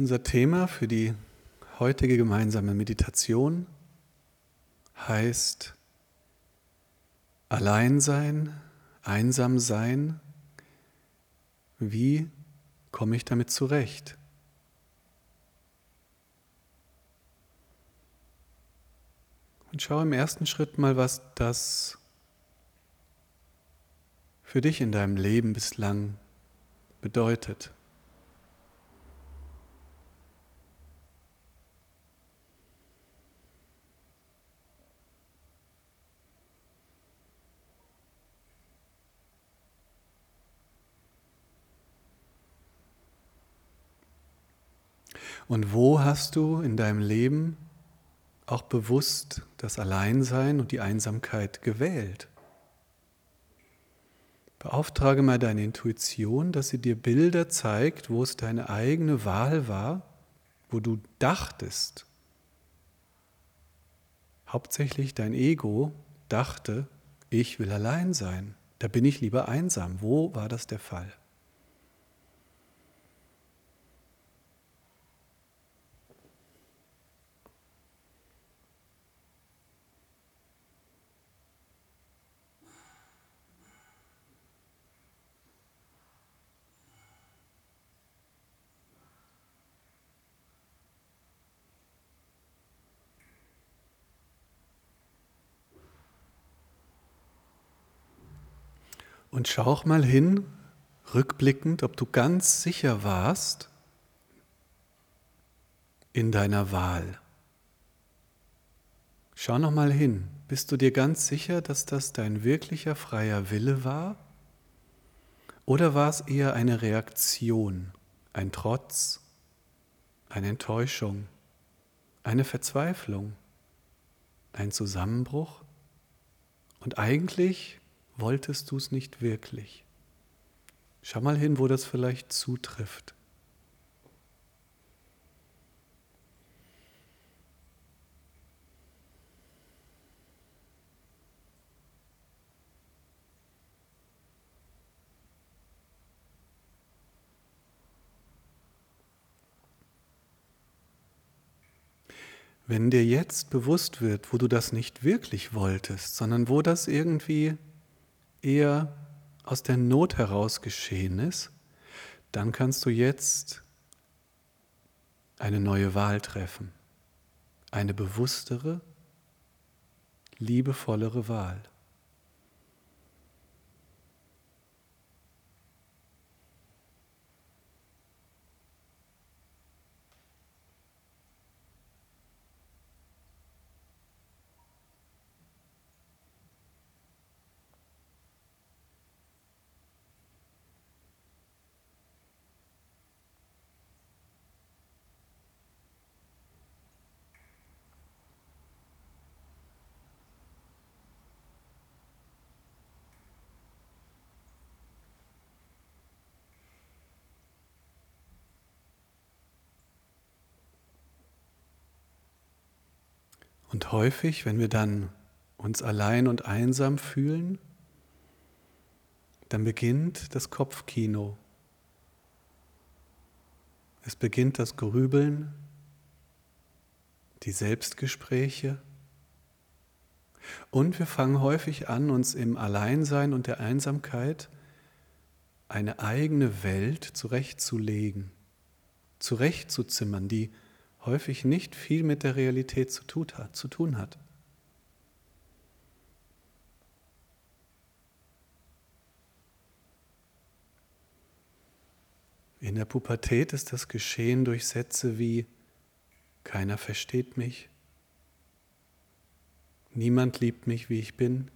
Unser Thema für die heutige gemeinsame Meditation heißt Alleinsein, einsam sein. Wie komme ich damit zurecht? Und schau im ersten Schritt mal, was das für dich in deinem Leben bislang bedeutet. Und wo hast du in deinem Leben auch bewusst das Alleinsein und die Einsamkeit gewählt? Beauftrage mal deine Intuition, dass sie dir Bilder zeigt, wo es deine eigene Wahl war, wo du dachtest, hauptsächlich dein Ego dachte, ich will allein sein, da bin ich lieber einsam. Wo war das der Fall? Und schau auch mal hin, rückblickend, ob du ganz sicher warst in deiner Wahl. Schau noch mal hin. Bist du dir ganz sicher, dass das dein wirklicher freier Wille war? Oder war es eher eine Reaktion, ein Trotz, eine Enttäuschung, eine Verzweiflung, ein Zusammenbruch? Und eigentlich wolltest du es nicht wirklich? Schau mal hin, wo das vielleicht zutrifft. Wenn dir jetzt bewusst wird, wo du das nicht wirklich wolltest, sondern wo das irgendwie eher aus der Not heraus geschehen ist, dann kannst du jetzt eine neue Wahl treffen, eine bewusstere, liebevollere Wahl. Und häufig, wenn wir dann uns allein und einsam fühlen, dann beginnt das Kopfkino. Es beginnt das Grübeln, die Selbstgespräche. Und wir fangen häufig an, uns im Alleinsein und der Einsamkeit eine eigene Welt zurechtzulegen, zurechtzuzimmern, die häufig nicht viel mit der Realität zu tun hat. In der Pubertät ist das geschehen durch Sätze wie keiner versteht mich, niemand liebt mich, wie ich bin,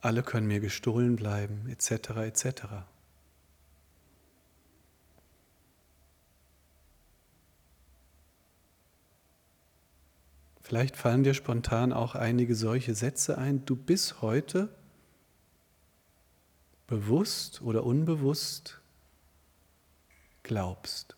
alle können mir gestohlen bleiben, etc. etc. Vielleicht fallen dir spontan auch einige solche Sätze ein. Du bist heute bewusst oder unbewusst glaubst.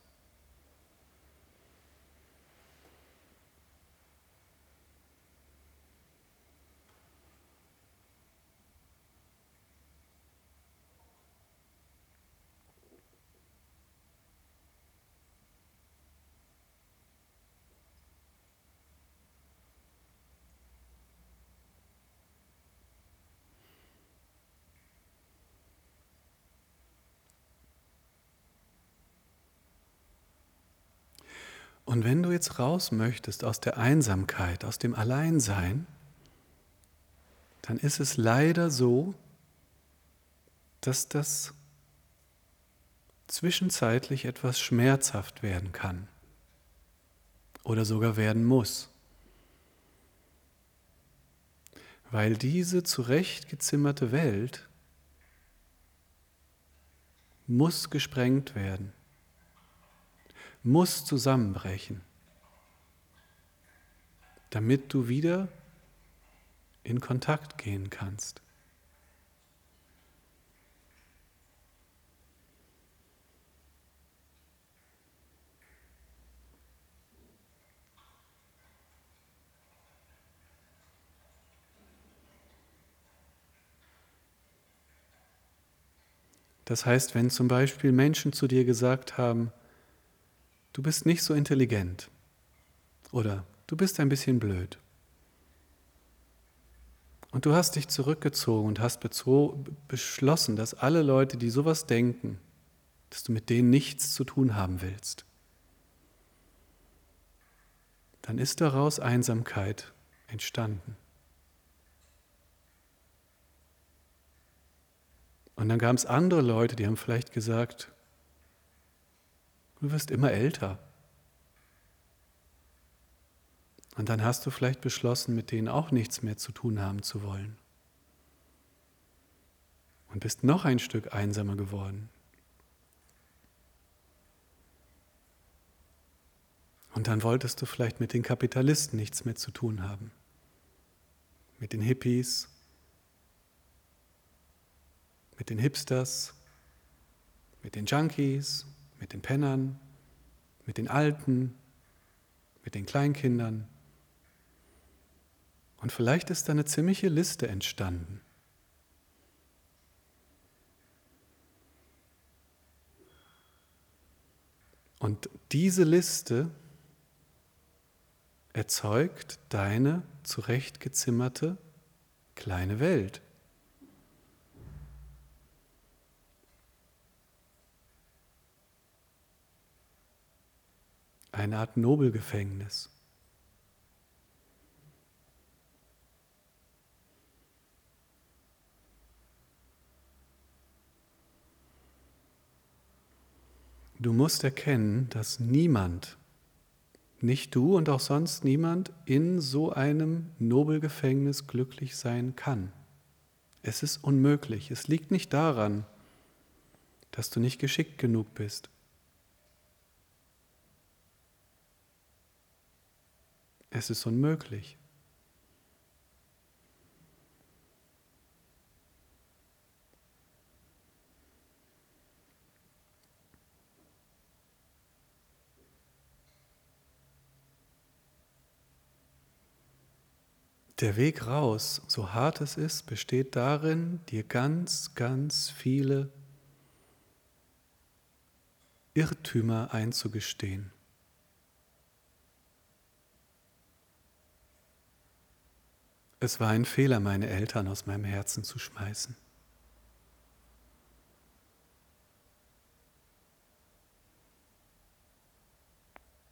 Und wenn du jetzt raus möchtest aus der Einsamkeit, aus dem Alleinsein, dann ist es leider so, dass das zwischenzeitlich etwas schmerzhaft werden kann oder sogar werden muss. Weil diese zurechtgezimmerte Welt muss gesprengt werden, muss zusammenbrechen, damit du wieder in Kontakt gehen kannst. Das heißt, wenn zum Beispiel Menschen zu dir gesagt haben, du bist nicht so intelligent oder du bist ein bisschen blöd. Und du hast dich zurückgezogen und hast beschlossen, dass alle Leute, die sowas denken, dass du mit denen nichts zu tun haben willst. Dann ist daraus Einsamkeit entstanden. Und dann gab es andere Leute, die haben vielleicht gesagt, du wirst immer älter. Und dann hast du vielleicht beschlossen, mit denen auch nichts mehr zu tun haben zu wollen. Und bist noch ein Stück einsamer geworden. Und dann wolltest du vielleicht mit den Kapitalisten nichts mehr zu tun haben. Mit den Hippies, mit den Hipsters, mit den Junkies, mit den Pennern, mit den Alten, mit den Kleinkindern. Und vielleicht ist da eine ziemliche Liste entstanden. Und diese Liste erzeugt deine zurechtgezimmerte kleine Welt. Eine Art Nobelgefängnis. Du musst erkennen, dass niemand, nicht du und auch sonst niemand, in so einem Nobelgefängnis glücklich sein kann. Es ist unmöglich. Es liegt nicht daran, dass du nicht geschickt genug bist. Es ist unmöglich. Der Weg raus, so hart es ist, besteht darin, dir ganz, ganz viele Irrtümer einzugestehen. Es war ein Fehler, meine Eltern aus meinem Herzen zu schmeißen.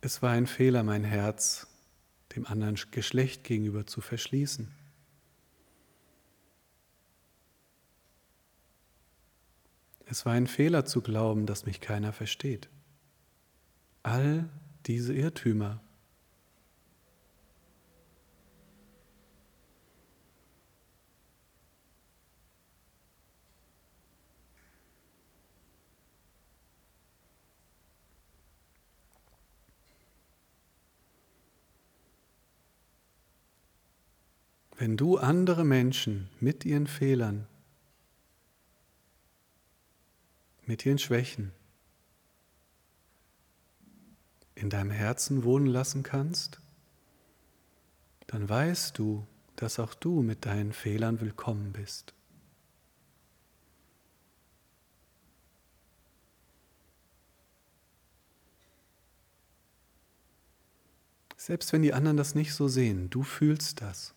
Es war ein Fehler, mein Herz dem anderen Geschlecht gegenüber zu verschließen. Es war ein Fehler zu glauben, dass mich keiner versteht. All diese Irrtümer Wenn du andere Menschen mit ihren Fehlern, mit ihren Schwächen in deinem Herzen wohnen lassen kannst, dann weißt du, dass auch du mit deinen Fehlern willkommen bist. Selbst wenn die anderen das nicht so sehen, du fühlst das.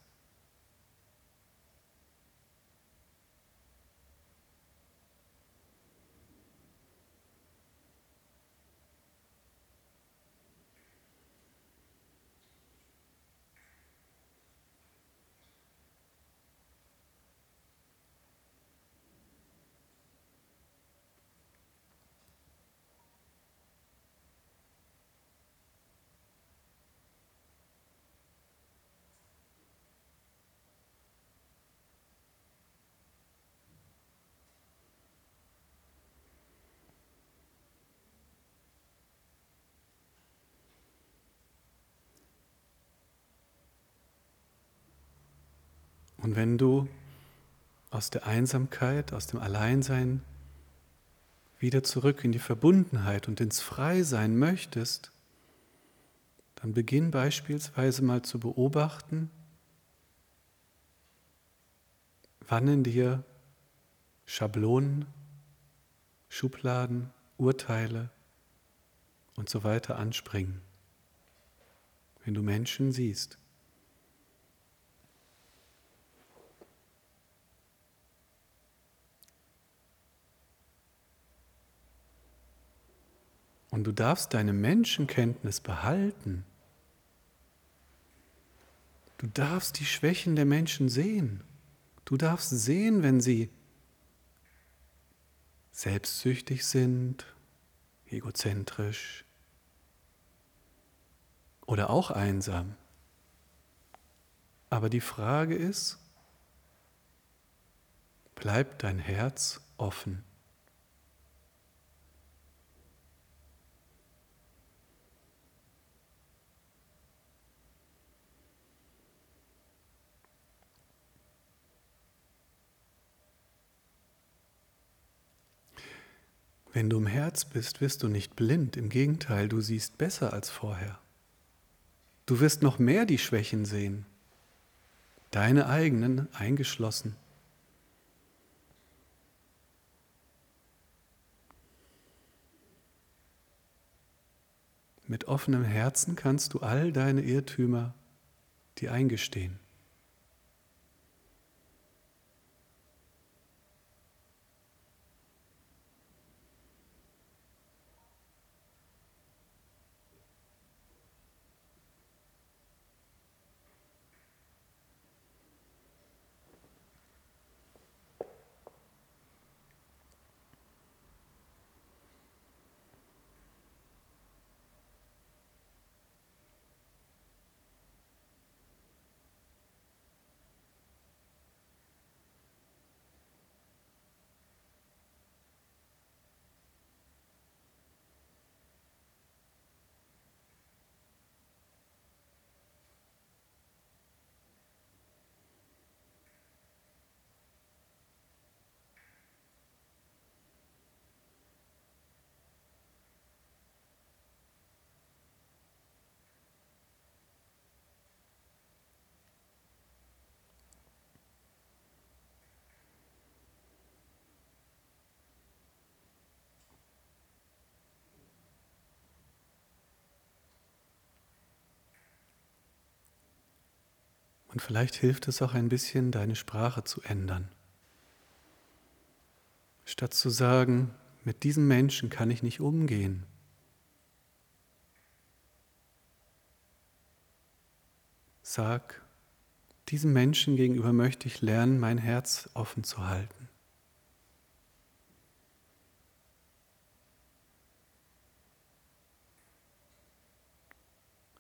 Und wenn du aus der Einsamkeit, aus dem Alleinsein wieder zurück in die Verbundenheit und ins Freisein möchtest, dann beginn beispielsweise mal zu beobachten, wann in dir Schablonen, Schubladen, Urteile und so weiter anspringen. Wenn du Menschen siehst. Und du darfst deine Menschenkenntnis behalten. Du darfst die Schwächen der Menschen sehen. Du darfst sehen, wenn sie selbstsüchtig sind, egozentrisch oder auch einsam. Aber die Frage ist, bleibt dein Herz offen? Wenn du im Herz bist, wirst du nicht blind, im Gegenteil, du siehst besser als vorher. Du wirst noch mehr die Schwächen sehen, deine eigenen eingeschlossen. Mit offenem Herzen kannst du all deine Irrtümer dir eingestehen. Und vielleicht hilft es auch ein bisschen, deine Sprache zu ändern. Statt zu sagen, mit diesem Menschen kann ich nicht umgehen. Sag, diesem Menschen gegenüber möchte ich lernen, mein Herz offen zu halten.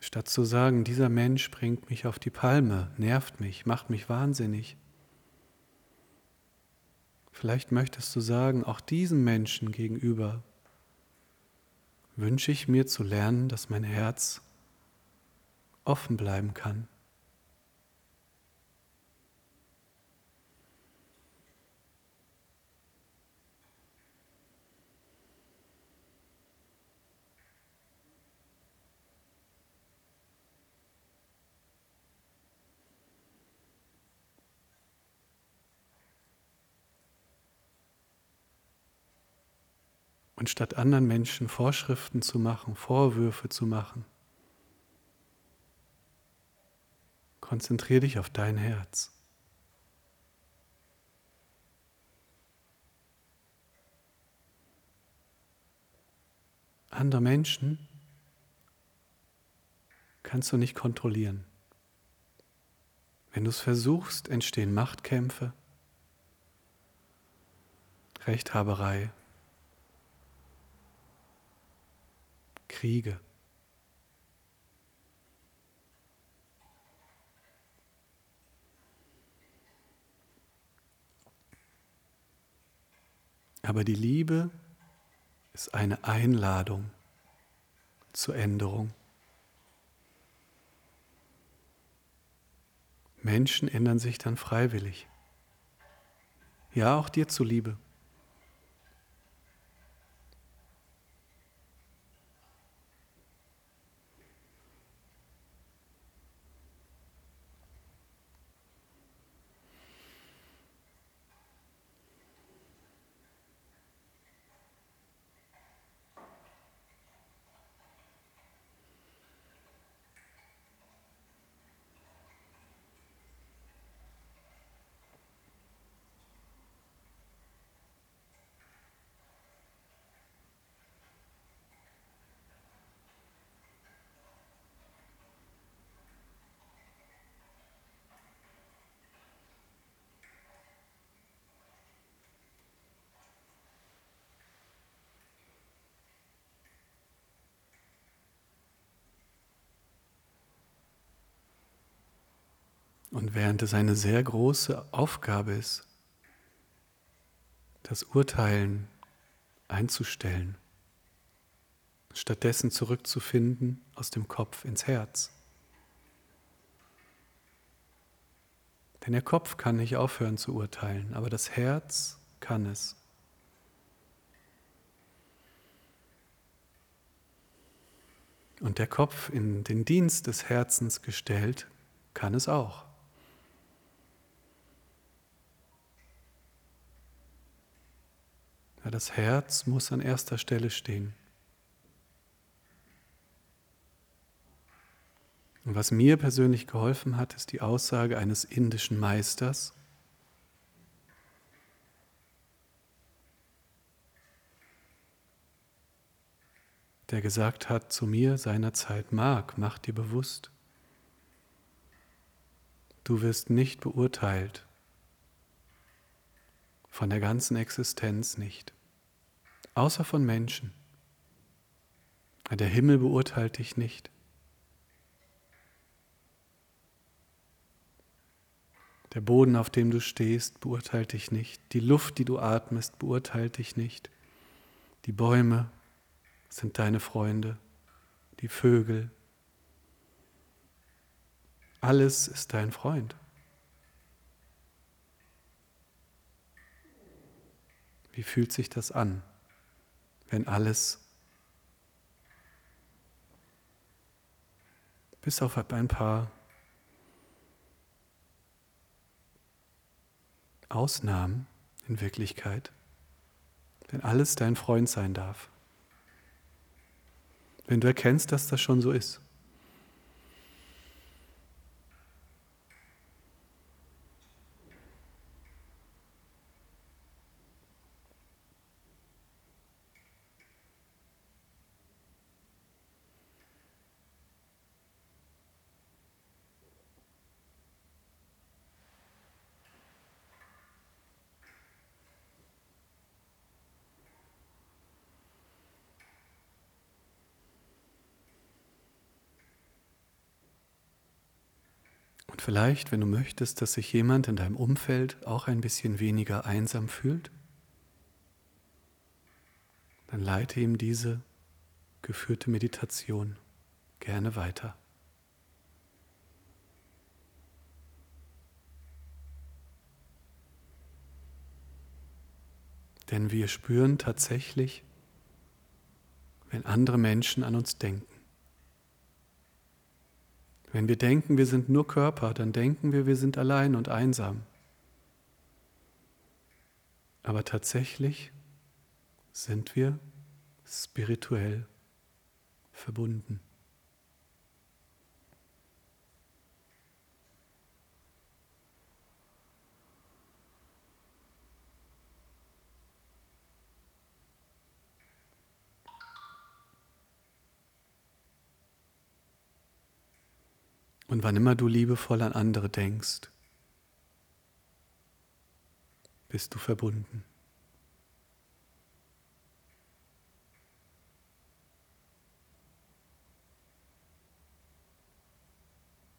Statt zu sagen, dieser Mensch bringt mich auf die Palme, nervt mich, macht mich wahnsinnig. Vielleicht möchtest du sagen, auch diesem Menschen gegenüber wünsche ich mir zu lernen, dass mein Herz offen bleiben kann. Und statt anderen Menschen Vorschriften zu machen, Vorwürfe zu machen, konzentriere dich auf dein Herz. Andere Menschen kannst du nicht kontrollieren. Wenn du es versuchst, entstehen Machtkämpfe, Rechthaberei, Kriege. Aber die Liebe ist eine Einladung zur Änderung. Menschen ändern sich dann freiwillig. Ja, auch dir zuliebe. Und während es eine sehr große Aufgabe ist, das Urteilen einzustellen, stattdessen zurückzufinden aus dem Kopf ins Herz. Denn der Kopf kann nicht aufhören zu urteilen, aber das Herz kann es. Und der Kopf in den Dienst des Herzens gestellt, kann es auch. Das Herz muss an erster Stelle stehen. Und was mir persönlich geholfen hat, ist die Aussage eines indischen Meisters. der gesagt hat zu mir seinerzeit, Mark, mach dir bewusst, du wirst nicht beurteilt, von der ganzen Existenz nicht, außer von Menschen. Der Himmel beurteilt dich nicht. Der Boden, auf dem du stehst, beurteilt dich nicht. Die Luft, die du atmest, beurteilt dich nicht. Die Bäume sind deine Freunde, die Vögel. Alles ist dein Freund. Wie fühlt sich das an, wenn alles bis auf ein paar Ausnahmen in Wirklichkeit, wenn alles dein Freund sein darf? Wenn du erkennst, dass das schon so ist. Und vielleicht, wenn du möchtest, dass sich jemand in deinem Umfeld auch ein bisschen weniger einsam fühlt, dann leite ihm diese geführte Meditation gerne weiter. Denn wir spüren tatsächlich, wenn andere Menschen an uns denken. Wenn wir denken, wir sind nur Körper, dann denken wir, wir sind allein und einsam. Aber tatsächlich sind wir spirituell verbunden. Und wann immer du liebevoll an andere denkst, bist du verbunden.